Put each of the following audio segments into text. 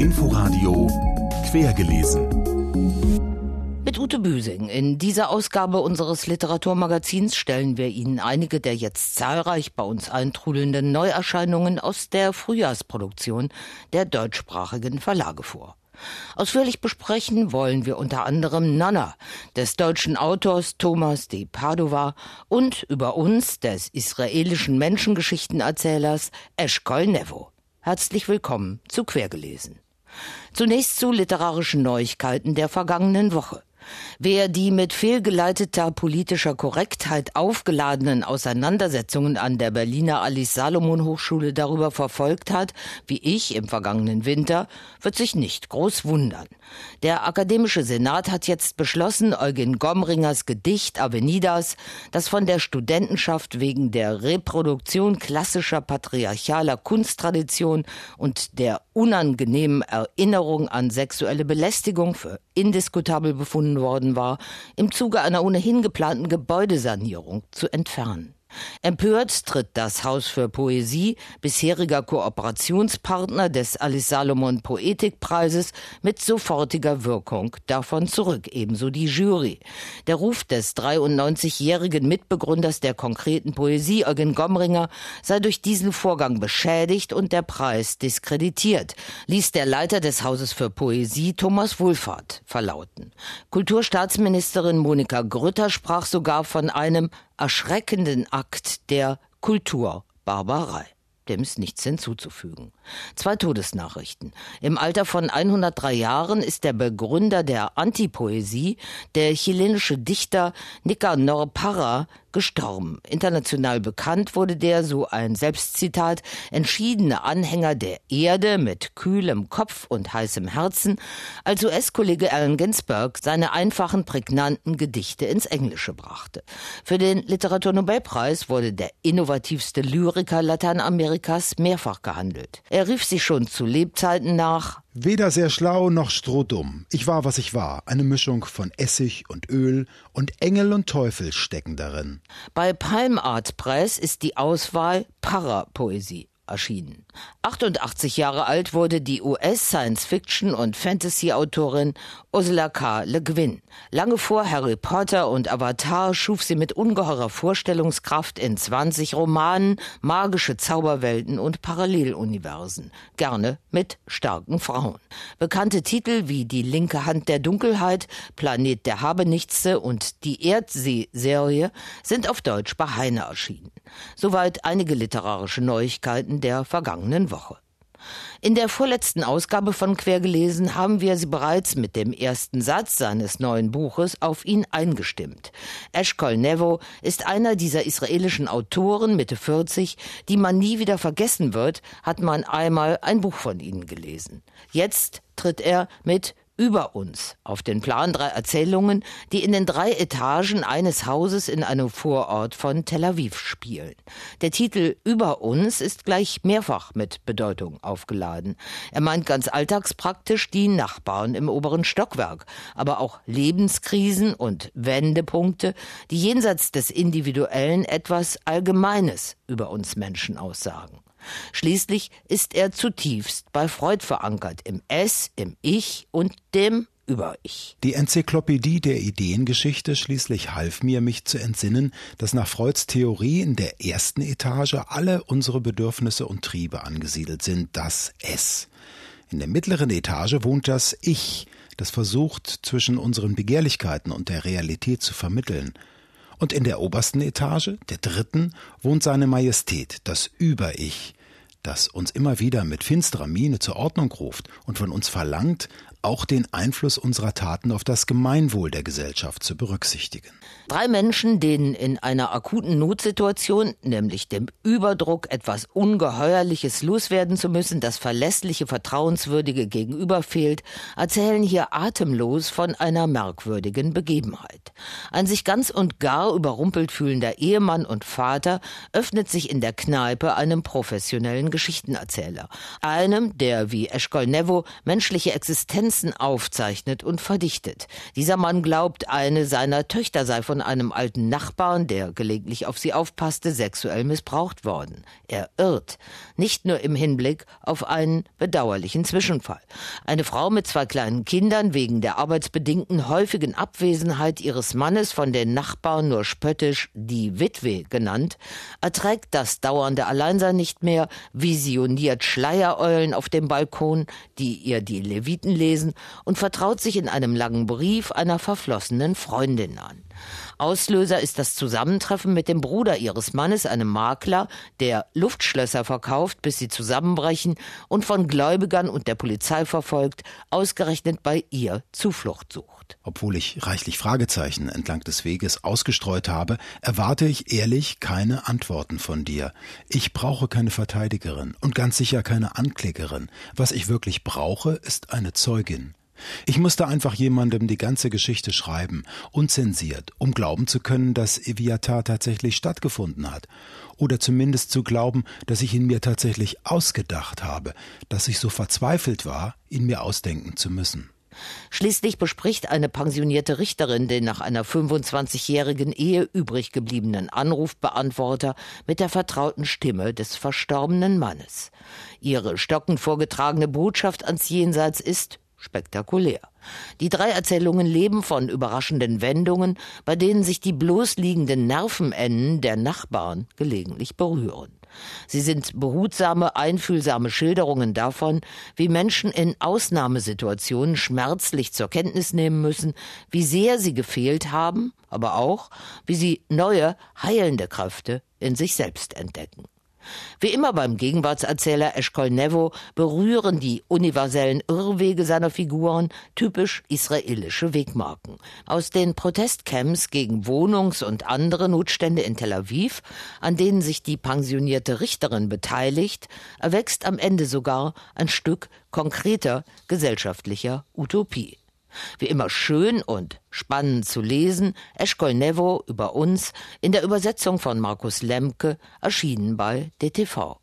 Inforadio Quergelesen. Mit Ute Büsing. In dieser Ausgabe unseres Literaturmagazins stellen wir Ihnen einige der jetzt zahlreich bei uns eintrudelnden Neuerscheinungen aus der Frühjahrsproduktion der deutschsprachigen Verlage vor. Ausführlich besprechen wollen wir unter anderem Nana des deutschen Autors Thomas de Padova und über uns des israelischen Menschengeschichtenerzählers Eshkol Nevo. Herzlich willkommen zu Quergelesen. Zunächst zu literarischen Neuigkeiten der vergangenen Woche. Wer die mit fehlgeleiteter politischer Korrektheit aufgeladenen Auseinandersetzungen an der Berliner Alice Salomon Hochschule darüber verfolgt hat, wie ich im vergangenen Winter, wird sich nicht groß wundern. Der Akademische Senat hat jetzt beschlossen, Eugen Gomringers Gedicht Avenidas, das von der Studentenschaft wegen der Reproduktion klassischer patriarchaler Kunsttradition und der unangenehmen Erinnerung an sexuelle Belästigung für indiskutabel befunden worden war, im Zuge einer ohnehin geplanten Gebäudesanierung zu entfernen. Empört tritt das Haus für Poesie, bisheriger Kooperationspartner des Alice Salomon Poetikpreises, mit sofortiger Wirkung davon zurück, ebenso die Jury. Der Ruf des 93-jährigen Mitbegründers der konkreten Poesie, Eugen Gomringer, sei durch diesen Vorgang beschädigt und der Preis diskreditiert, ließ der Leiter des Hauses für Poesie, Thomas Wohlfahrt, verlauten. Kulturstaatsministerin Monika Grütter sprach sogar von einem erschreckenden Akt der Kulturbarbarei. Dem ist nichts hinzuzufügen. Zwei Todesnachrichten. Im Alter von 103 Jahren ist der Begründer der Antipoesie, der chilenische Dichter Nicanor Parra, gestorben. International bekannt wurde der, so ein Selbstzitat, entschiedene Anhänger der Erde mit kühlem Kopf und heißem Herzen, als US-Kollege Allen Ginsberg seine einfachen, prägnanten Gedichte ins Englische brachte. Für den Literaturnobelpreis wurde der innovativste Lyriker Lateinamerikas mehrfach gehandelt. Er rief sich schon zu Lebzeiten nach Weder sehr schlau noch strohdumm. Ich war, was ich war. Eine Mischung von Essig und Öl und Engel und Teufel stecken darin. Bei Palm Art Press ist die Auswahl Parapoesie erschienen. 88 Jahre alt wurde die US-Science-Fiction- und Fantasy-Autorin Ursula K. Le Guin. Lange vor Harry Potter und Avatar schuf sie mit ungeheurer Vorstellungskraft in 20 Romanen magische Zauberwelten und Paralleluniversen. Gerne mit starken Frauen. Bekannte Titel wie Die linke Hand der Dunkelheit, Planet der Habenichtse und die Erdsee-Serie sind auf Deutsch bei Heine erschienen. Soweit einige literarische Neuigkeiten der vergangenen Woche. In der vorletzten Ausgabe von Quergelesen haben wir sie bereits mit dem ersten Satz seines neuen Buches auf ihn eingestimmt. Eshkol Nevo ist einer dieser israelischen Autoren Mitte 40, die man nie wieder vergessen wird, hat man einmal ein Buch von ihnen gelesen. Jetzt tritt er mit über uns auf den Plan drei Erzählungen, die in den drei Etagen eines Hauses in einem Vorort von Tel Aviv spielen. Der Titel Über uns ist gleich mehrfach mit Bedeutung aufgeladen. Er meint ganz alltagspraktisch die Nachbarn im oberen Stockwerk, aber auch Lebenskrisen und Wendepunkte, die jenseits des Individuellen etwas Allgemeines über uns Menschen aussagen. Schließlich ist er zutiefst bei Freud verankert, im Es, im Ich und dem über-Ich. Die Enzyklopädie der Ideengeschichte schließlich half mir, mich zu entsinnen, dass nach Freuds Theorie in der ersten Etage alle unsere Bedürfnisse und Triebe angesiedelt sind, das Es. In der mittleren Etage wohnt das Ich, das versucht, zwischen unseren Begehrlichkeiten und der Realität zu vermitteln. Und in der obersten Etage, der dritten, wohnt seine Majestät, das Über-Ich, das uns immer wieder mit finsterer Miene zur Ordnung ruft und von uns verlangt, auch den Einfluss unserer Taten auf das Gemeinwohl der Gesellschaft zu berücksichtigen. Drei Menschen, denen in einer akuten Notsituation, nämlich dem Überdruck, etwas Ungeheuerliches loswerden zu müssen, das verlässliche, vertrauenswürdige Gegenüber fehlt, erzählen hier atemlos von einer merkwürdigen Begebenheit. Ein sich ganz und gar überrumpelt fühlender Ehemann und Vater öffnet sich in der Kneipe einem professionellen Geschichtenerzähler. Einem, der wie Eshkol Nevo menschliche Existenz Sequenzen aufzeichnet und verdichtet. Dieser Mann glaubt, eine seiner Töchter sei von einem alten Nachbarn, der gelegentlich auf sie aufpasste, sexuell missbraucht worden. Er irrt, nicht nur im Hinblick auf einen bedauerlichen Zwischenfall. Eine Frau mit zwei kleinen Kindern wegen der arbeitsbedingten häufigen Abwesenheit ihres Mannes von den Nachbarn nur spöttisch die Witwe genannt, erträgt das dauernde Alleinsein nicht mehr, visioniert Schleiereulen auf dem Balkon, die ihr die Leviten lesen, und vertraut sich in einem langen Brief einer verflossenen Freundin an. Auslöser ist das Zusammentreffen mit dem Bruder ihres Mannes, einem Makler, der Luftschlösser verkauft, bis sie zusammenbrechen und von Gläubigern und der Polizei verfolgt, ausgerechnet bei ihr Zuflucht sucht. Obwohl ich reichlich Fragezeichen entlang des Weges ausgestreut habe, erwarte ich ehrlich keine Antworten von dir. Ich brauche keine Verteidigerin und ganz sicher keine Anklägerin. Was ich wirklich brauche, ist eine Zeugin. Ich musste einfach jemandem die ganze Geschichte schreiben, unzensiert, um glauben zu können, dass Eviatar tatsächlich stattgefunden hat. Oder zumindest zu glauben, dass ich ihn mir tatsächlich ausgedacht habe, dass ich so verzweifelt war, ihn mir ausdenken zu müssen. Schließlich bespricht eine pensionierte Richterin den nach einer 25-jährigen Ehe übrig gebliebenen Anrufbeantworter mit der vertrauten Stimme des verstorbenen Mannes. Ihre stockend vorgetragene Botschaft ans Jenseits ist spektakulär. Die drei Erzählungen leben von überraschenden Wendungen, bei denen sich die bloßliegenden Nervenenden der Nachbarn gelegentlich berühren. Sie sind behutsame, einfühlsame Schilderungen davon, wie Menschen in Ausnahmesituationen schmerzlich zur Kenntnis nehmen müssen, wie sehr sie gefehlt haben, aber auch, wie sie neue, heilende Kräfte in sich selbst entdecken. Wie immer beim Gegenwartserzähler Eshkol Nevo berühren die universellen Irrwege seiner Figuren typisch israelische Wegmarken. Aus den Protestcamps gegen Wohnungs- und andere Notstände in Tel Aviv, an denen sich die pensionierte Richterin beteiligt, erwächst am Ende sogar ein Stück konkreter gesellschaftlicher Utopie. Wie immer schön und spannend zu lesen, Eschkol Nevo über uns in der Übersetzung von Markus Lemke, erschienen bei DTV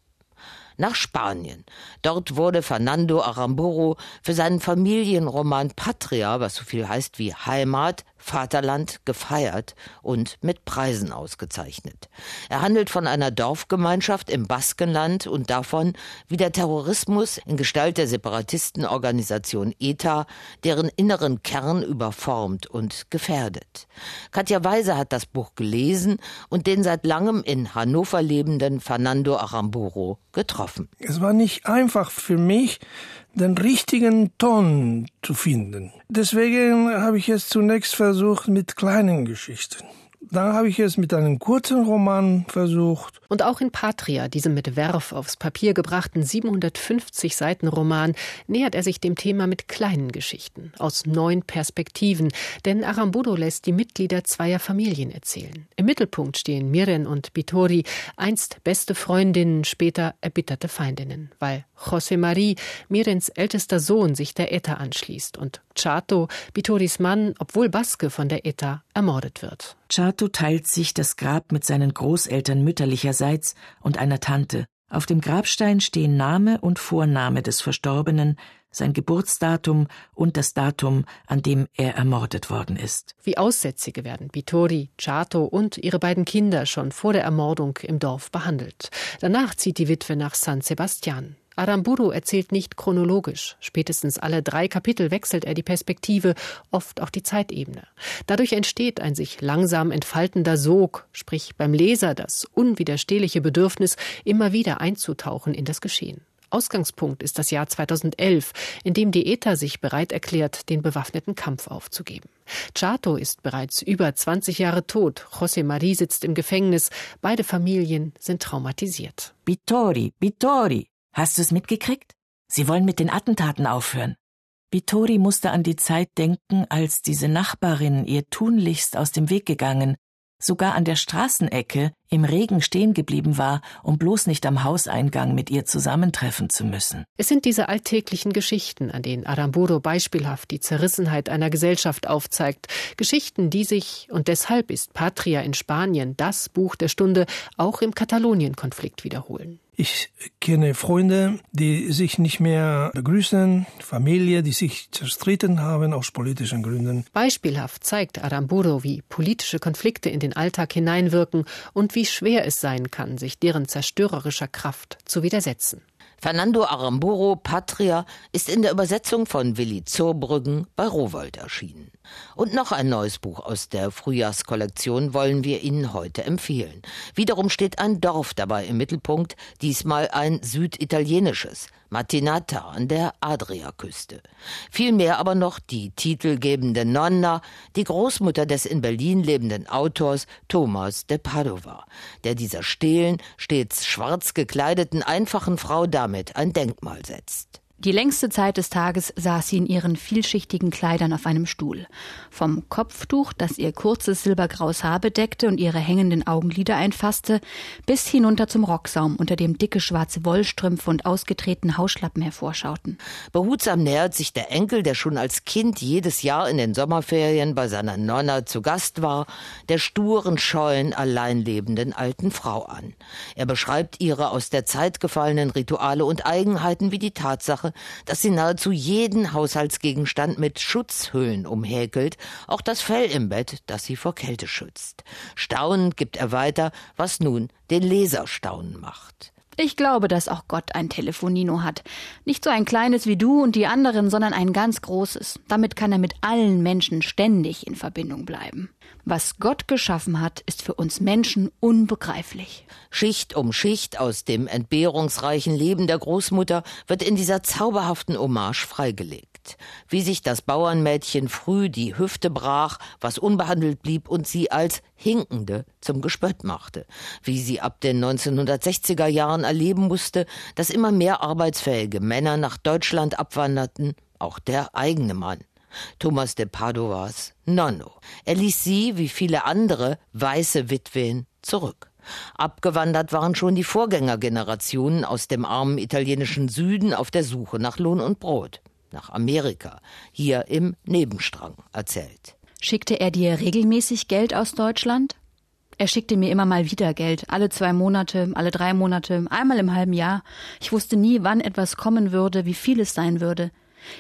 nach Spanien. Dort wurde Fernando Aramburu für seinen Familienroman Patria, was so viel heißt wie Heimat, Vaterland gefeiert und mit Preisen ausgezeichnet. Er handelt von einer Dorfgemeinschaft im Baskenland und davon, wie der Terrorismus in Gestalt der Separatistenorganisation ETA deren inneren Kern überformt und gefährdet. Katja Weise hat das Buch gelesen und den seit langem in Hannover lebenden Fernando Aramburu getroffen. Es war nicht einfach für mich, den richtigen Ton zu finden. Deswegen habe ich es zunächst versucht mit kleinen Geschichten. Dann habe ich es mit einem kurzen Roman versucht. Und auch in Patria, diesem mit Werf aufs Papier gebrachten 750 Seiten Roman, nähert er sich dem Thema mit kleinen Geschichten, aus neuen Perspektiven, denn Arambudo lässt die Mitglieder zweier Familien erzählen. Im Mittelpunkt stehen Miren und Bitori, einst beste Freundinnen, später erbitterte Feindinnen, weil José Marie, Mirens ältester Sohn, sich der ETA anschließt und Chato, Bitoris Mann, obwohl Baske von der ETA, ermordet wird. Chato teilt sich das Grab mit seinen Großeltern mütterlicherseits und einer Tante. Auf dem Grabstein stehen Name und Vorname des Verstorbenen, sein Geburtsdatum und das Datum, an dem er ermordet worden ist. Wie Aussätzige werden Bitori, Chato und ihre beiden Kinder schon vor der Ermordung im Dorf behandelt. Danach zieht die Witwe nach San Sebastian. Aramburu erzählt nicht chronologisch. Spätestens alle drei Kapitel wechselt er die Perspektive, oft auch die Zeitebene. Dadurch entsteht ein sich langsam entfaltender Sog, sprich beim Leser das unwiderstehliche Bedürfnis, immer wieder einzutauchen in das Geschehen. Ausgangspunkt ist das Jahr 2011, in dem die ETA sich bereit erklärt, den bewaffneten Kampf aufzugeben. Chato ist bereits über 20 Jahre tot, José Marie sitzt im Gefängnis, beide Familien sind traumatisiert. Bittori, Bittori, hast du es mitgekriegt? Sie wollen mit den Attentaten aufhören. Bittori musste an die Zeit denken, als diese Nachbarin ihr tunlichst aus dem Weg gegangen, sogar an der Straßenecke im Regen stehen geblieben war, um bloß nicht am Hauseingang mit ihr zusammentreffen zu müssen. Es sind diese alltäglichen Geschichten, an denen Aramburo beispielhaft die Zerrissenheit einer Gesellschaft aufzeigt. Geschichten, die sich, und deshalb ist Patria in Spanien das Buch der Stunde, auch im Katalonien-Konflikt wiederholen. Ich kenne Freunde, die sich nicht mehr begrüßen, Familie, die sich zerstritten haben aus politischen Gründen. Beispielhaft zeigt Aramburo, wie politische Konflikte in den Alltag hineinwirken und wie schwer es sein kann, sich deren zerstörerischer Kraft zu widersetzen. Fernando Aramburo Patria ist in der Übersetzung von Willi Zurbrüggen bei Rowold erschienen. Und noch ein neues Buch aus der Frühjahrskollektion wollen wir Ihnen heute empfehlen. Wiederum steht ein Dorf dabei im Mittelpunkt, diesmal ein süditalienisches. Matinata an der Adriaküste. Vielmehr aber noch die titelgebende Nonna, die Großmutter des in Berlin lebenden Autors Thomas de Padova, der dieser stehlen, stets schwarz gekleideten einfachen Frau damit ein Denkmal setzt. Die längste Zeit des Tages saß sie in ihren vielschichtigen Kleidern auf einem Stuhl. Vom Kopftuch, das ihr kurzes silbergraues Haar bedeckte und ihre hängenden Augenlider einfasste, bis hinunter zum Rocksaum, unter dem dicke schwarze Wollstrümpfe und ausgetretene Hausschlappen hervorschauten. Behutsam nähert sich der Enkel, der schon als Kind jedes Jahr in den Sommerferien bei seiner Nonna zu Gast war, der sturen, scheuen, allein lebenden alten Frau an. Er beschreibt ihre aus der Zeit gefallenen Rituale und Eigenheiten wie die Tatsache, dass sie nahezu jeden Haushaltsgegenstand mit Schutzhüllen umhäkelt, auch das Fell im Bett, das sie vor Kälte schützt. Staunend gibt er weiter, was nun den Leser staunen macht. Ich glaube, dass auch Gott ein Telefonino hat. Nicht so ein kleines wie du und die anderen, sondern ein ganz großes. Damit kann er mit allen Menschen ständig in Verbindung bleiben. Was Gott geschaffen hat, ist für uns Menschen unbegreiflich. Schicht um Schicht aus dem entbehrungsreichen Leben der Großmutter wird in dieser zauberhaften Hommage freigelegt wie sich das Bauernmädchen früh die Hüfte brach, was unbehandelt blieb und sie als Hinkende zum Gespött machte, wie sie ab den 1960er Jahren erleben musste, dass immer mehr arbeitsfähige Männer nach Deutschland abwanderten, auch der eigene Mann. Thomas de Padovas Nonno. Er ließ sie, wie viele andere, weiße Witwen zurück. Abgewandert waren schon die Vorgängergenerationen aus dem armen italienischen Süden auf der Suche nach Lohn und Brot. Nach Amerika, hier im Nebenstrang, erzählt. Schickte er dir regelmäßig Geld aus Deutschland? Er schickte mir immer mal wieder Geld, alle zwei Monate, alle drei Monate, einmal im halben Jahr. Ich wusste nie, wann etwas kommen würde, wie viel es sein würde.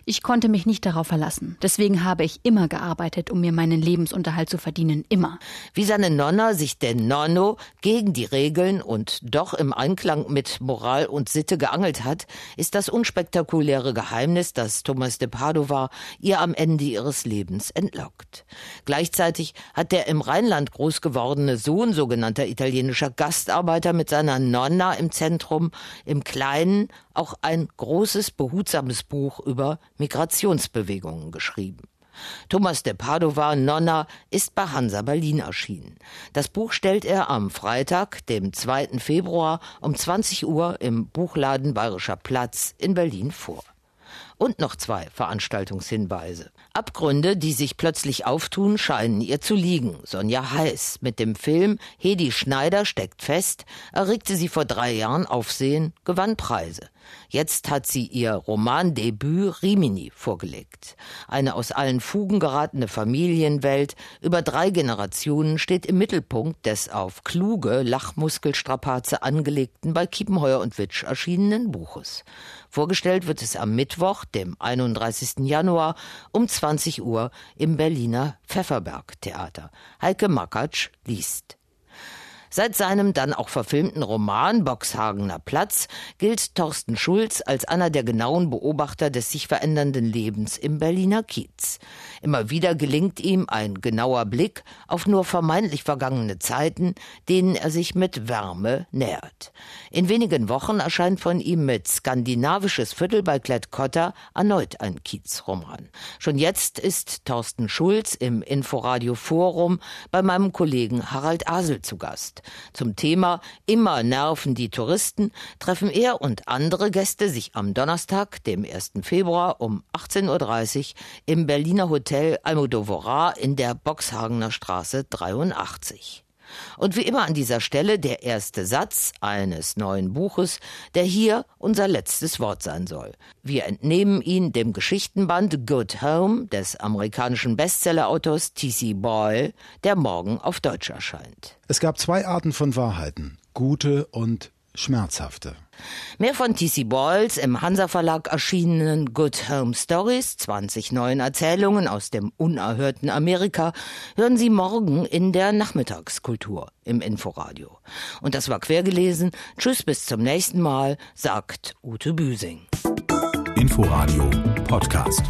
Ich konnte mich nicht darauf verlassen. Deswegen habe ich immer gearbeitet, um mir meinen Lebensunterhalt zu verdienen. Immer. Wie seine Nonna sich den Nonno gegen die Regeln und doch im Einklang mit Moral und Sitte geangelt hat, ist das unspektakuläre Geheimnis, das Thomas de Padova ihr am Ende ihres Lebens entlockt. Gleichzeitig hat der im Rheinland groß gewordene Sohn sogenannter italienischer Gastarbeiter mit seiner Nonna im Zentrum im Kleinen auch ein großes, behutsames Buch über Migrationsbewegungen geschrieben. Thomas de Padova Nonna ist bei Hansa Berlin erschienen. Das Buch stellt er am Freitag, dem 2. Februar um 20 Uhr im Buchladen Bayerischer Platz in Berlin vor. Und noch zwei Veranstaltungshinweise. Abgründe, die sich plötzlich auftun, scheinen ihr zu liegen. Sonja Heiß mit dem Film Hedi Schneider steckt fest, erregte sie vor drei Jahren Aufsehen, gewann Preise. Jetzt hat sie ihr Romandebüt Rimini vorgelegt. Eine aus allen Fugen geratene Familienwelt über drei Generationen steht im Mittelpunkt des auf kluge Lachmuskelstrapaze angelegten bei Kiepenheuer und Witsch erschienenen Buches. Vorgestellt wird es am Mittwoch, dem 31. Januar um 20 Uhr im Berliner Pfefferberg Theater. Heike Makatsch liest. Seit seinem dann auch verfilmten Roman Boxhagener Platz gilt Thorsten Schulz als einer der genauen Beobachter des sich verändernden Lebens im Berliner Kiez. Immer wieder gelingt ihm ein genauer Blick auf nur vermeintlich vergangene Zeiten, denen er sich mit Wärme nähert. In wenigen Wochen erscheint von ihm mit Skandinavisches Viertel bei Klett-Cotta erneut ein Kiezroman. Schon jetzt ist Thorsten Schulz im Inforadio Forum bei meinem Kollegen Harald Asel zu Gast. Zum Thema Immer nerven die Touristen treffen er und andere Gäste sich am Donnerstag, dem 1. Februar um 18.30 Uhr im Berliner Hotel Almodovora in der Boxhagener Straße 83. Und wie immer an dieser Stelle der erste Satz eines neuen Buches, der hier unser letztes Wort sein soll. Wir entnehmen ihn dem Geschichtenband Good Home des amerikanischen Bestseller-Autors T.C. Boyle, der morgen auf Deutsch erscheint. Es gab zwei Arten von Wahrheiten, gute und schmerzhafte. Mehr von T.C. Boyles im Hansa Verlag erschienenen Good Home Stories, 20 neuen Erzählungen aus dem unerhörten Amerika, hören Sie morgen in der Nachmittagskultur im Inforadio. Und das war quergelesen. Tschüss, bis zum nächsten Mal, sagt Ute Büsing. Inforadio Podcast.